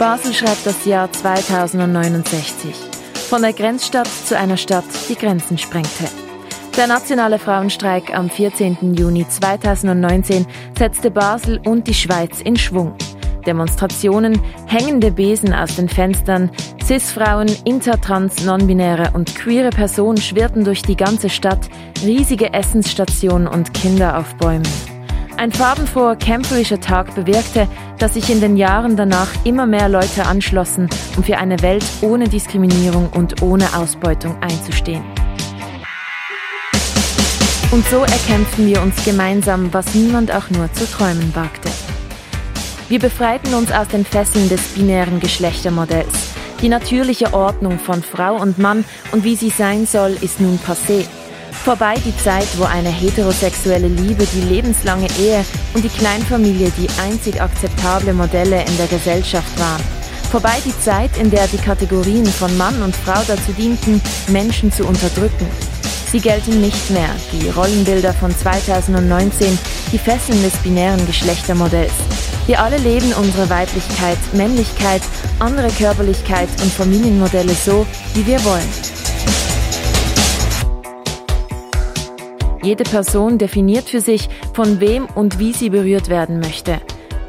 Basel schreibt das Jahr 2069. Von der Grenzstadt zu einer Stadt, die Grenzen sprengte. Der nationale Frauenstreik am 14. Juni 2019 setzte Basel und die Schweiz in Schwung. Demonstrationen, hängende Besen aus den Fenstern, Cis-Frauen, intertrans, nonbinäre und queere Personen schwirrten durch die ganze Stadt, riesige Essensstationen und Kinder auf Bäumen. Ein farbenfroher, kämpferischer Tag bewirkte, dass sich in den Jahren danach immer mehr Leute anschlossen, um für eine Welt ohne Diskriminierung und ohne Ausbeutung einzustehen. Und so erkämpften wir uns gemeinsam, was niemand auch nur zu träumen wagte. Wir befreiten uns aus den Fesseln des binären Geschlechtermodells. Die natürliche Ordnung von Frau und Mann und wie sie sein soll, ist nun passé. Vorbei die Zeit, wo eine heterosexuelle Liebe die lebenslange Ehe und die Kleinfamilie die einzig akzeptable Modelle in der Gesellschaft waren. Vorbei die Zeit, in der die Kategorien von Mann und Frau dazu dienten, Menschen zu unterdrücken. Sie gelten nicht mehr, die Rollenbilder von 2019, die Fesseln des binären Geschlechtermodells. Wir alle leben unsere Weiblichkeit, Männlichkeit, andere Körperlichkeit und Familienmodelle so, wie wir wollen. Jede Person definiert für sich, von wem und wie sie berührt werden möchte.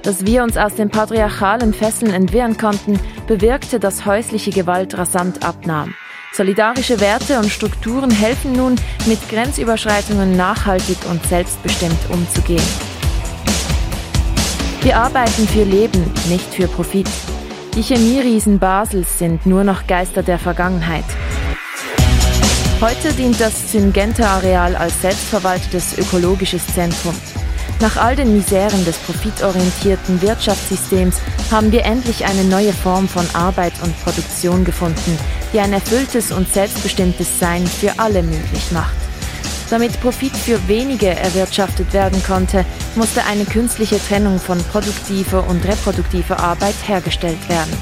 Dass wir uns aus den patriarchalen Fesseln entwehren konnten, bewirkte, dass häusliche Gewalt rasant abnahm. Solidarische Werte und Strukturen helfen nun, mit Grenzüberschreitungen nachhaltig und selbstbestimmt umzugehen. Wir arbeiten für Leben, nicht für Profit. Die Chemieriesen Basels sind nur noch Geister der Vergangenheit. Heute dient das Syngenta-Areal als selbstverwaltetes ökologisches Zentrum. Nach all den Miseren des profitorientierten Wirtschaftssystems haben wir endlich eine neue Form von Arbeit und Produktion gefunden, die ein erfülltes und selbstbestimmtes Sein für alle möglich macht. Damit Profit für wenige erwirtschaftet werden konnte, musste eine künstliche Trennung von produktiver und reproduktiver Arbeit hergestellt werden.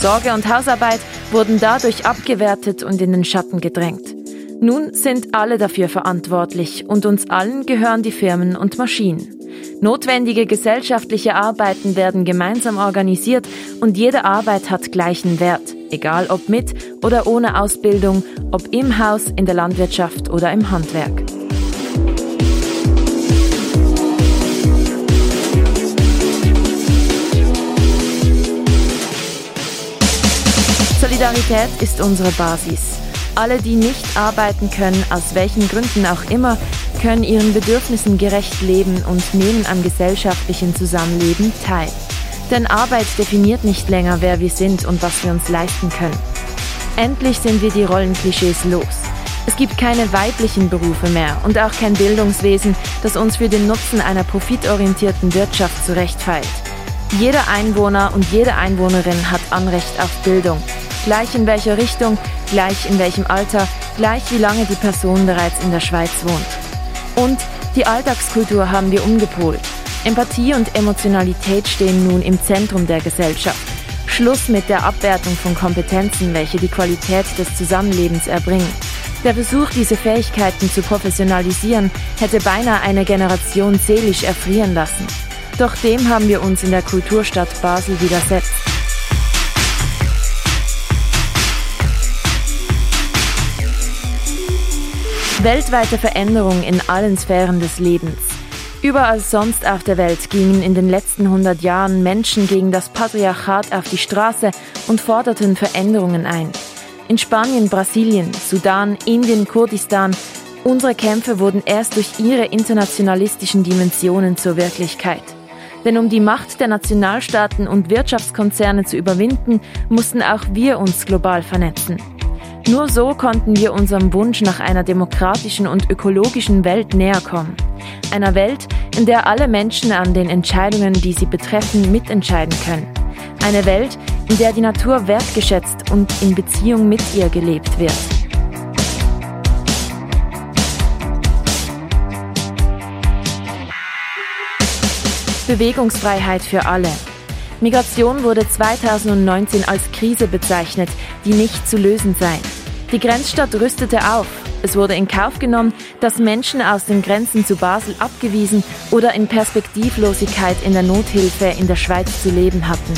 Sorge und Hausarbeit wurden dadurch abgewertet und in den Schatten gedrängt. Nun sind alle dafür verantwortlich und uns allen gehören die Firmen und Maschinen. Notwendige gesellschaftliche Arbeiten werden gemeinsam organisiert und jede Arbeit hat gleichen Wert, egal ob mit oder ohne Ausbildung, ob im Haus, in der Landwirtschaft oder im Handwerk. Solidarität ist unsere Basis. Alle, die nicht arbeiten können, aus welchen Gründen auch immer, können ihren Bedürfnissen gerecht leben und nehmen am gesellschaftlichen Zusammenleben teil. Denn Arbeit definiert nicht länger, wer wir sind und was wir uns leisten können. Endlich sind wir die Rollenklischees los. Es gibt keine weiblichen Berufe mehr und auch kein Bildungswesen, das uns für den Nutzen einer profitorientierten Wirtschaft zurechtfeilt. Jeder Einwohner und jede Einwohnerin hat Anrecht auf Bildung, gleich in welcher Richtung, gleich in welchem Alter, gleich wie lange die Person bereits in der Schweiz wohnt. Und die Alltagskultur haben wir umgepolt. Empathie und Emotionalität stehen nun im Zentrum der Gesellschaft. Schluss mit der Abwertung von Kompetenzen, welche die Qualität des Zusammenlebens erbringen. Der Versuch, diese Fähigkeiten zu professionalisieren, hätte beinahe eine Generation seelisch erfrieren lassen. Doch dem haben wir uns in der Kulturstadt Basel widersetzt. Weltweite Veränderung in allen Sphären des Lebens. Überall sonst auf der Welt gingen in den letzten 100 Jahren Menschen gegen das Patriarchat auf die Straße und forderten Veränderungen ein. In Spanien, Brasilien, Sudan, Indien, Kurdistan, unsere Kämpfe wurden erst durch ihre internationalistischen Dimensionen zur Wirklichkeit. Denn um die Macht der Nationalstaaten und Wirtschaftskonzerne zu überwinden, mussten auch wir uns global vernetzen. Nur so konnten wir unserem Wunsch nach einer demokratischen und ökologischen Welt näher kommen. Einer Welt, in der alle Menschen an den Entscheidungen, die sie betreffen, mitentscheiden können. Eine Welt, in der die Natur wertgeschätzt und in Beziehung mit ihr gelebt wird. Bewegungsfreiheit für alle. Migration wurde 2019 als Krise bezeichnet, die nicht zu lösen sei. Die Grenzstadt rüstete auf. Es wurde in Kauf genommen, dass Menschen aus den Grenzen zu Basel abgewiesen oder in Perspektivlosigkeit in der Nothilfe in der Schweiz zu leben hatten.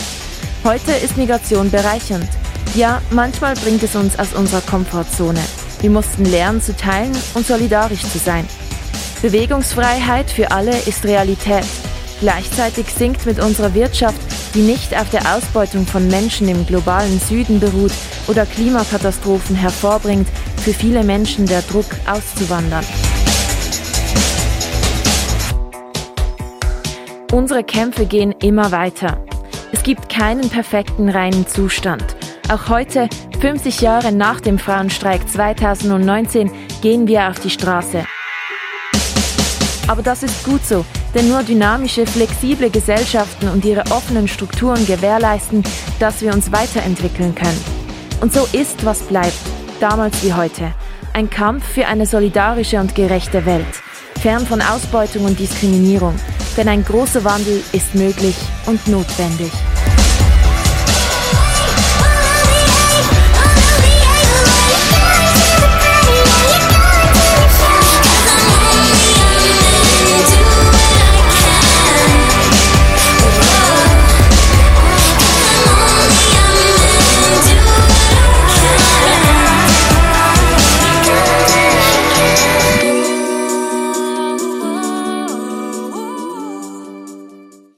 Heute ist Migration bereichernd. Ja, manchmal bringt es uns aus unserer Komfortzone. Wir mussten lernen zu teilen und solidarisch zu sein. Bewegungsfreiheit für alle ist Realität. Gleichzeitig sinkt mit unserer Wirtschaft, die nicht auf der Ausbeutung von Menschen im globalen Süden beruht oder Klimakatastrophen hervorbringt, für viele Menschen der Druck auszuwandern. Unsere Kämpfe gehen immer weiter. Es gibt keinen perfekten reinen Zustand. Auch heute, 50 Jahre nach dem Frauenstreik 2019, gehen wir auf die Straße. Aber das ist gut so, denn nur dynamische, flexible Gesellschaften und ihre offenen Strukturen gewährleisten, dass wir uns weiterentwickeln können. Und so ist, was bleibt, damals wie heute. Ein Kampf für eine solidarische und gerechte Welt, fern von Ausbeutung und Diskriminierung. Denn ein großer Wandel ist möglich und notwendig.